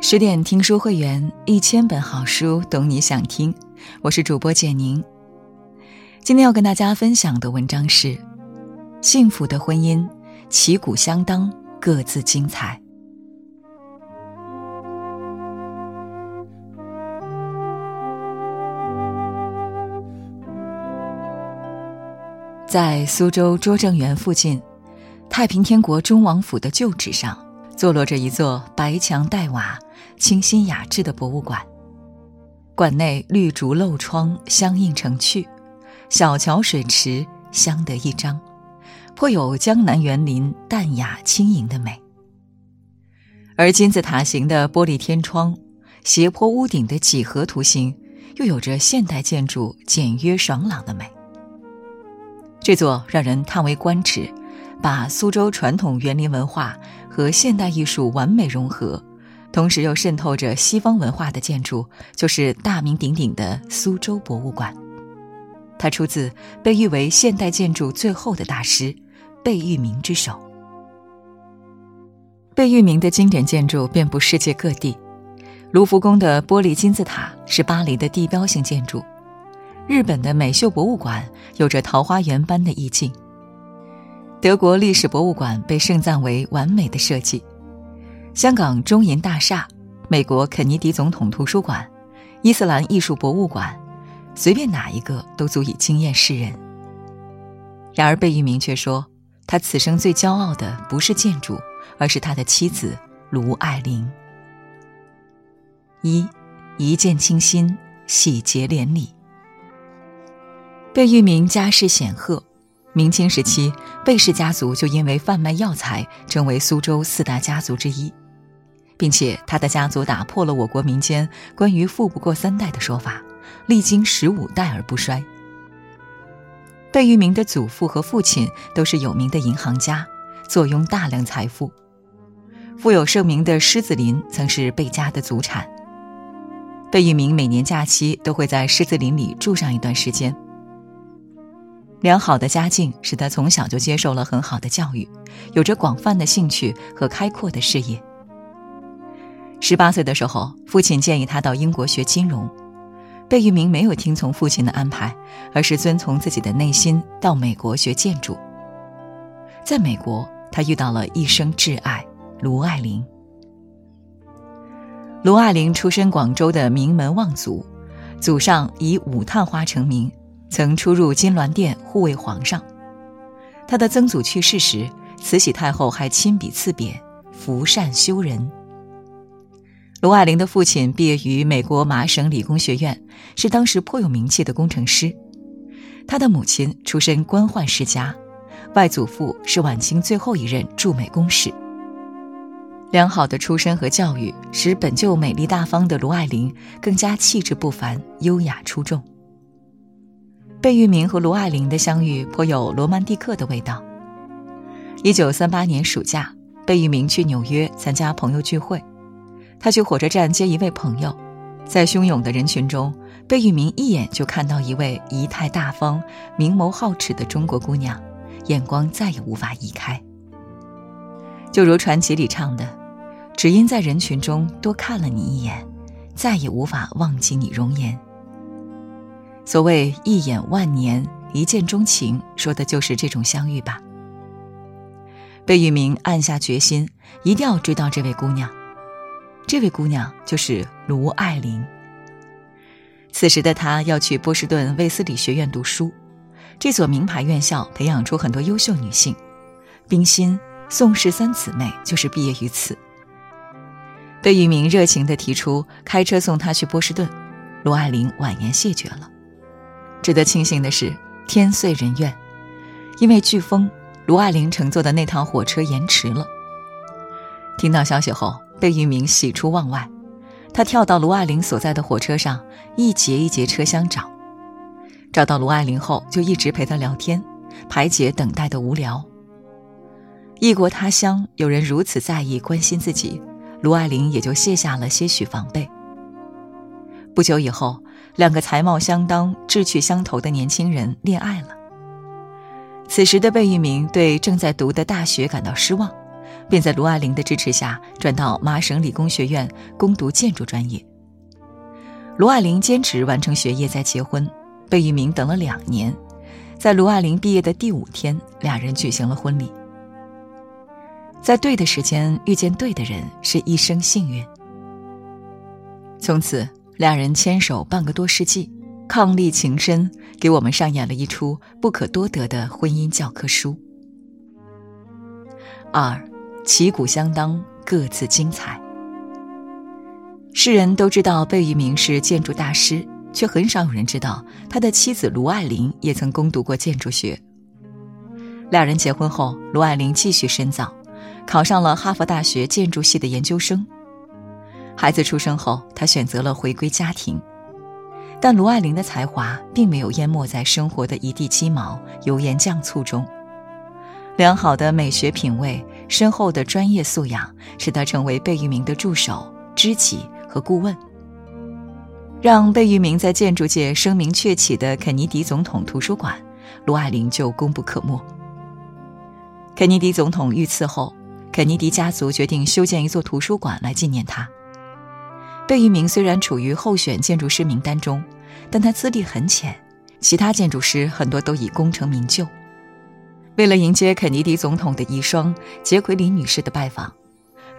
十点听书会员，一千本好书，懂你想听。我是主播简宁。今天要跟大家分享的文章是：幸福的婚姻，旗鼓相当，各自精彩。在苏州拙政园附近，太平天国忠王府的旧址上，坐落着一座白墙黛瓦、清新雅致的博物馆。馆内绿竹漏窗，相映成趣；小桥水池，相得益彰，颇有江南园林淡雅轻盈的美。而金字塔形的玻璃天窗、斜坡屋顶的几何图形，又有着现代建筑简约爽朗的美。这座让人叹为观止，把苏州传统园林文化和现代艺术完美融合，同时又渗透着西方文化的建筑，就是大名鼎鼎的苏州博物馆。它出自被誉为现代建筑最后的大师贝聿铭之手。贝聿铭的经典建筑遍布世界各地，卢浮宫的玻璃金字塔是巴黎的地标性建筑。日本的美秀博物馆有着桃花源般的意境。德国历史博物馆被盛赞为完美的设计。香港中银大厦、美国肯尼迪总统图书馆、伊斯兰艺术博物馆，随便哪一个都足以惊艳世人。然而贝聿铭却说，他此生最骄傲的不是建筑，而是他的妻子卢爱玲。一，一见倾心，喜结连理。贝聿铭家世显赫，明清时期，贝氏家族就因为贩卖药材成为苏州四大家族之一，并且他的家族打破了我国民间关于富不过三代的说法，历经十五代而不衰。贝聿铭的祖父和父亲都是有名的银行家，坐拥大量财富。富有盛名的狮子林曾是贝家的祖产。贝聿铭每年假期都会在狮子林里住上一段时间。良好的家境使他从小就接受了很好的教育，有着广泛的兴趣和开阔的视野。十八岁的时候，父亲建议他到英国学金融，贝聿铭没有听从父亲的安排，而是遵从自己的内心到美国学建筑。在美国，他遇到了一生挚爱卢爱玲。卢爱玲出身广州的名门望族，祖上以舞探花成名。曾出入金銮殿护卫皇上，他的曾祖去世时，慈禧太后还亲笔赐匾“福善修人”。卢爱玲的父亲毕业于美国麻省理工学院，是当时颇有名气的工程师。他的母亲出身官宦世家，外祖父是晚清最后一任驻美公使。良好的出身和教育，使本就美丽大方的卢爱玲更加气质不凡、优雅出众。贝聿铭和卢爱玲的相遇颇有罗曼蒂克的味道。一九三八年暑假，贝聿铭去纽约参加朋友聚会，他去火车站接一位朋友，在汹涌的人群中，贝聿铭一眼就看到一位仪态大方、明眸皓齿的中国姑娘，眼光再也无法移开。就如传奇里唱的：“只因在人群中多看了你一眼，再也无法忘记你容颜。”所谓一眼万年，一见钟情，说的就是这种相遇吧。贝聿铭暗下决心，一定要追到这位姑娘。这位姑娘就是卢爱玲。此时的她要去波士顿卫斯理学院读书，这所名牌院校培养出很多优秀女性，冰心、宋氏三姊妹就是毕业于此。贝聿铭热情地提出开车送她去波士顿，卢爱玲婉言谢绝了。值得庆幸的是，天遂人愿，因为飓风，卢爱玲乘坐的那趟火车延迟了。听到消息后，贝聿铭喜出望外，他跳到卢爱玲所在的火车上，一节一节车厢找，找到卢爱玲后，就一直陪她聊天，排解等待的无聊。异国他乡，有人如此在意关心自己，卢爱玲也就卸下了些许防备。不久以后。两个才貌相当、志趣相投的年轻人恋爱了。此时的贝聿铭对正在读的大学感到失望，便在卢爱玲的支持下转到麻省理工学院攻读建筑专业。卢爱玲坚持完成学业再结婚，贝聿铭等了两年，在卢爱玲毕业的第五天，俩人举行了婚礼。在对的时间遇见对的人，是一生幸运。从此，两人牵手半个多世纪，伉俪情深，给我们上演了一出不可多得的婚姻教科书。二，旗鼓相当，各自精彩。世人都知道贝聿铭是建筑大师，却很少有人知道他的妻子卢爱玲也曾攻读过建筑学。两人结婚后，卢爱玲继续深造，考上了哈佛大学建筑系的研究生。孩子出生后，他选择了回归家庭，但卢爱玲的才华并没有淹没在生活的一地鸡毛、油盐酱醋中。良好的美学品味、深厚的专业素养，使他成为贝聿铭的助手、知己和顾问。让贝聿铭在建筑界声名鹊起的肯尼迪总统图书馆，卢爱玲就功不可没。肯尼迪总统遇刺后，肯尼迪家族决定修建一座图书馆来纪念他。贝聿铭虽然处于候选建筑师名单中，但他资历很浅，其他建筑师很多都已功成名就。为了迎接肯尼迪总统的遗孀杰奎琳女士的拜访，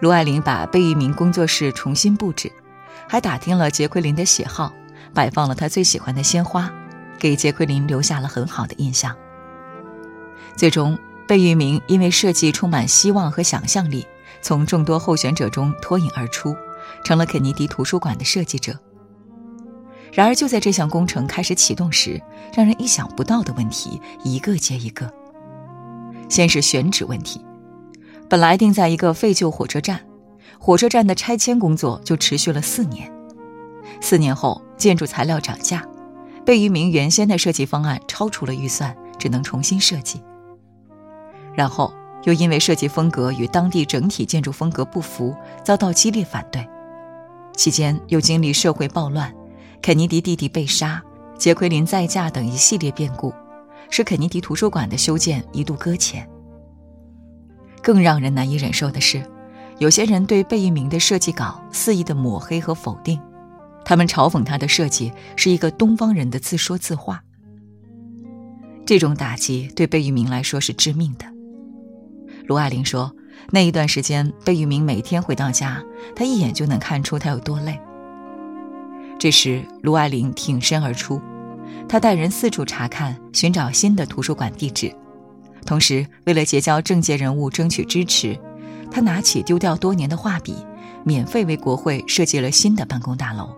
卢爱玲把贝聿铭工作室重新布置，还打听了杰奎琳的喜好，摆放了她最喜欢的鲜花，给杰奎琳留下了很好的印象。最终，贝聿铭因为设计充满希望和想象力，从众多候选者中脱颖而出。成了肯尼迪图书馆的设计者。然而，就在这项工程开始启动时，让人意想不到的问题一个接一个。先是选址问题，本来定在一个废旧火车站，火车站的拆迁工作就持续了四年。四年后，建筑材料涨价，贝聿铭原先的设计方案超出了预算，只能重新设计。然后又因为设计风格与当地整体建筑风格不符，遭到激烈反对。期间又经历社会暴乱、肯尼迪弟弟被杀、杰奎琳再嫁等一系列变故，使肯尼迪图书馆的修建一度搁浅。更让人难以忍受的是，有些人对贝聿铭的设计稿肆意的抹黑和否定，他们嘲讽他的设计是一个东方人的自说自话。这种打击对贝聿铭来说是致命的。卢爱玲说。那一段时间，贝聿铭每天回到家，他一眼就能看出他有多累。这时，卢爱玲挺身而出，他带人四处查看，寻找新的图书馆地址，同时为了结交政界人物争取支持，他拿起丢掉多年的画笔，免费为国会设计了新的办公大楼。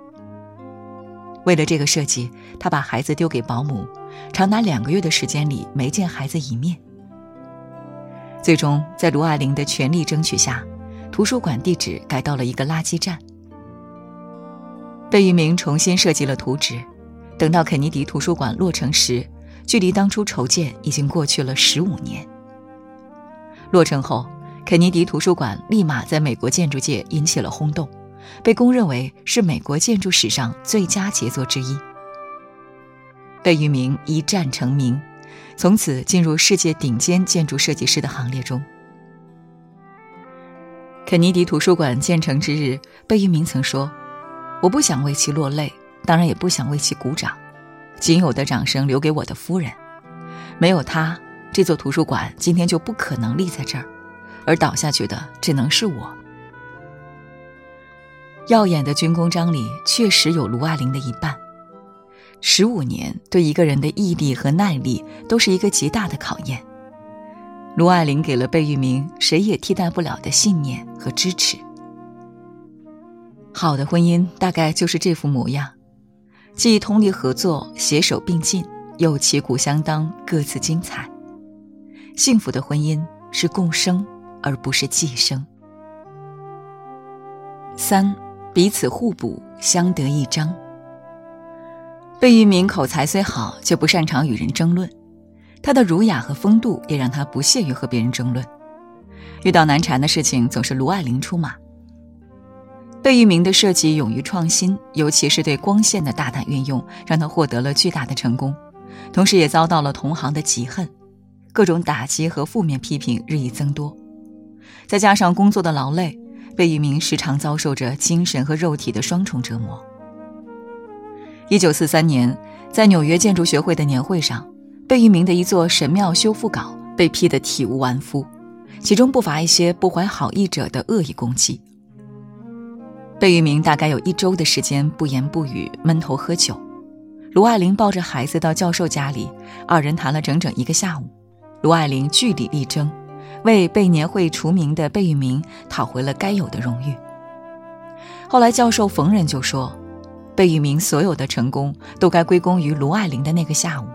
为了这个设计，他把孩子丢给保姆，长达两个月的时间里没见孩子一面。最终，在卢爱玲的全力争取下，图书馆地址改到了一个垃圾站。贝聿铭重新设计了图纸，等到肯尼迪图书馆落成时，距离当初筹建已经过去了十五年。落成后，肯尼迪图书馆立马在美国建筑界引起了轰动，被公认为是美国建筑史上最佳杰作之一。贝聿铭一战成名。从此进入世界顶尖建筑设计师的行列中。肯尼迪图书馆建成之日，贝聿铭曾说：“我不想为其落泪，当然也不想为其鼓掌，仅有的掌声留给我的夫人。没有她，这座图书馆今天就不可能立在这儿，而倒下去的只能是我。”耀眼的军功章里确实有卢爱玲的一半。十五年对一个人的毅力和耐力都是一个极大的考验。卢爱玲给了贝聿铭谁也替代不了的信念和支持。好的婚姻大概就是这副模样，既通力合作、携手并进，又旗鼓相当、各自精彩。幸福的婚姻是共生，而不是寄生。三，彼此互补，相得益彰。贝聿铭口才虽好，却不擅长与人争论。他的儒雅和风度也让他不屑于和别人争论。遇到难缠的事情，总是卢爱玲出马。贝聿铭的设计勇于创新，尤其是对光线的大胆运用，让他获得了巨大的成功，同时也遭到了同行的嫉恨。各种打击和负面批评日益增多，再加上工作的劳累，贝聿铭时常遭受着精神和肉体的双重折磨。一九四三年，在纽约建筑学会的年会上，贝聿铭的一座神庙修复稿被批得体无完肤，其中不乏一些不怀好意者的恶意攻击。贝聿铭大概有一周的时间不言不语，闷头喝酒。卢爱玲抱着孩子到教授家里，二人谈了整整一个下午。卢爱玲据理力争，为被年会除名的贝聿铭讨回了该有的荣誉。后来教授逢人就说，贝聿铭所有的成功都该归功于卢爱玲的那个下午。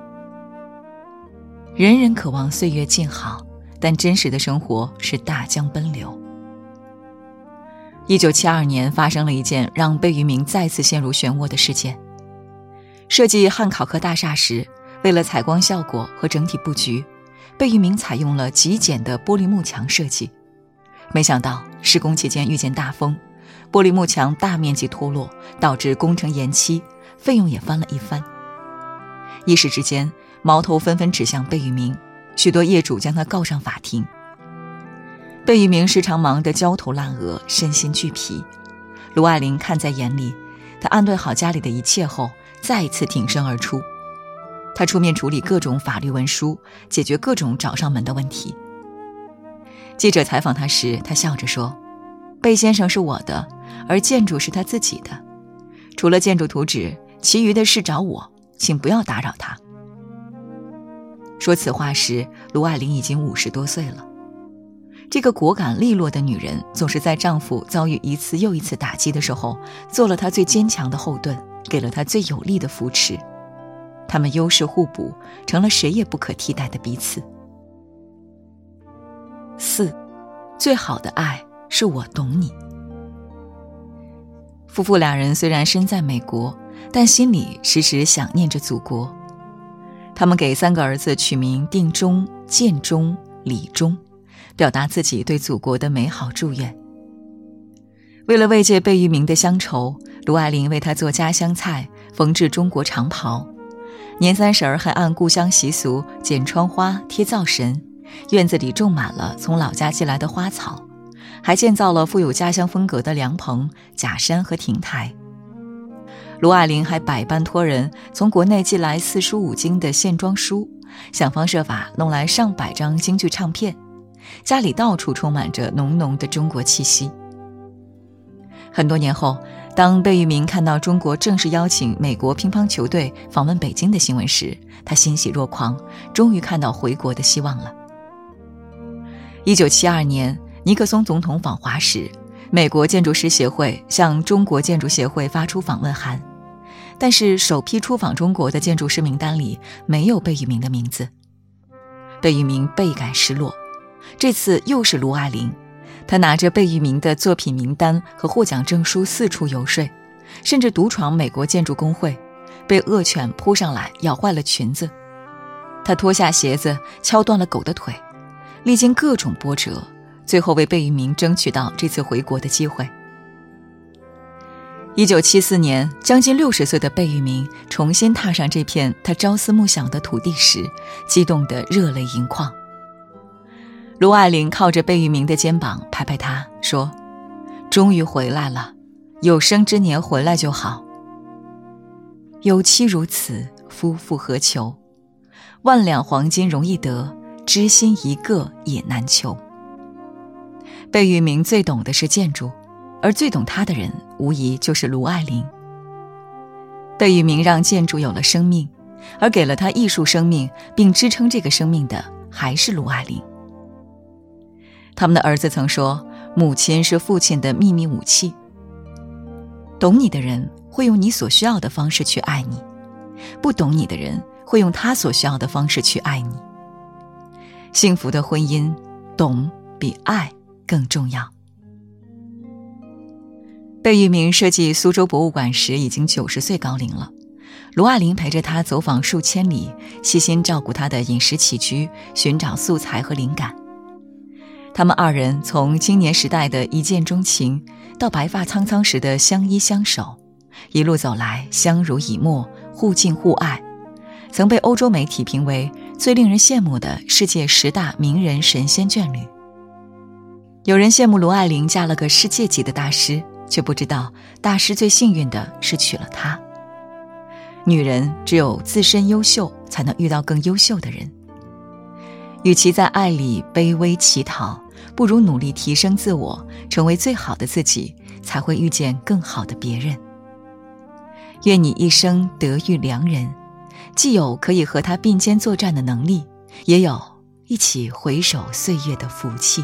人人渴望岁月静好，但真实的生活是大江奔流。一九七二年发生了一件让贝聿铭再次陷入漩涡的事件。设计汉考克大厦时，为了采光效果和整体布局，贝聿铭采用了极简的玻璃幕墙设计。没想到施工期间遇见大风，玻璃幕墙大面积脱落，导致工程延期，费用也翻了一番。一时之间，矛头纷纷指向贝聿铭，许多业主将他告上法庭。贝聿铭时常忙得焦头烂额，身心俱疲。卢爱玲看在眼里，他安顿好家里的一切后，再一次挺身而出。他出面处理各种法律文书，解决各种找上门的问题。记者采访他时，他笑着说：“贝先生是我的，而建筑是他自己的。除了建筑图纸，其余的事找我，请不要打扰他。”说此话时，卢爱玲已经五十多岁了。这个果敢利落的女人，总是在丈夫遭遇一次又一次打击的时候，做了他最坚强的后盾，给了他最有力的扶持。他们优势互补，成了谁也不可替代的彼此。四，最好的爱是我懂你。夫妇两人虽然身在美国，但心里时时想念着祖国。他们给三个儿子取名定中、建中、礼中。表达自己对祖国的美好祝愿。为了慰藉贝聿铭的乡愁，卢爱玲为他做家乡菜，缝制中国长袍。年三十儿还按故乡习俗剪窗花、贴灶神，院子里种满了从老家寄来的花草，还建造了富有家乡风格的凉棚、假山和亭台。卢爱玲还百般托人从国内寄来四书五经的线装书，想方设法弄来上百张京剧唱片。家里到处充满着浓浓的中国气息。很多年后，当贝聿铭看到中国正式邀请美国乒乓球队访问北京的新闻时，他欣喜若狂，终于看到回国的希望了。一九七二年，尼克松总统访华时，美国建筑师协会向中国建筑协会发出访问函，但是首批出访中国的建筑师名单里没有贝聿铭的名字，贝聿铭倍感失落。这次又是卢爱玲，她拿着贝聿铭的作品名单和获奖证书四处游说，甚至独闯美国建筑工会，被恶犬扑上来咬坏了裙子。她脱下鞋子敲断了狗的腿，历经各种波折，最后为贝聿铭争取到这次回国的机会。一九七四年，将近六十岁的贝聿铭重新踏上这片他朝思暮想的土地时，激动得热泪盈眶。卢爱玲靠着贝聿铭的肩膀，拍拍他说：“终于回来了，有生之年回来就好。有妻如此，夫复何求？万两黄金容易得，知心一个也难求。”贝聿铭最懂的是建筑，而最懂他的人，无疑就是卢爱玲。贝聿铭让建筑有了生命，而给了他艺术生命并支撑这个生命的，还是卢爱玲。他们的儿子曾说：“母亲是父亲的秘密武器。懂你的人会用你所需要的方式去爱你，不懂你的人会用他所需要的方式去爱你。幸福的婚姻，懂比爱更重要。”贝聿铭设计苏州博物馆时已经九十岁高龄了，卢爱玲陪着他走访数千里，细心照顾他的饮食起居，寻找素材和灵感。他们二人从青年时代的一见钟情，到白发苍苍时的相依相守，一路走来相濡以沫，互敬互爱，曾被欧洲媒体评为最令人羡慕的世界十大名人神仙眷侣。有人羡慕卢爱玲嫁了个世界级的大师，却不知道大师最幸运的是娶了她。女人只有自身优秀，才能遇到更优秀的人。与其在爱里卑微乞讨，不如努力提升自我，成为最好的自己，才会遇见更好的别人。愿你一生得遇良人。既有可以和他并肩作战的能力，也有一起回首岁月的福气。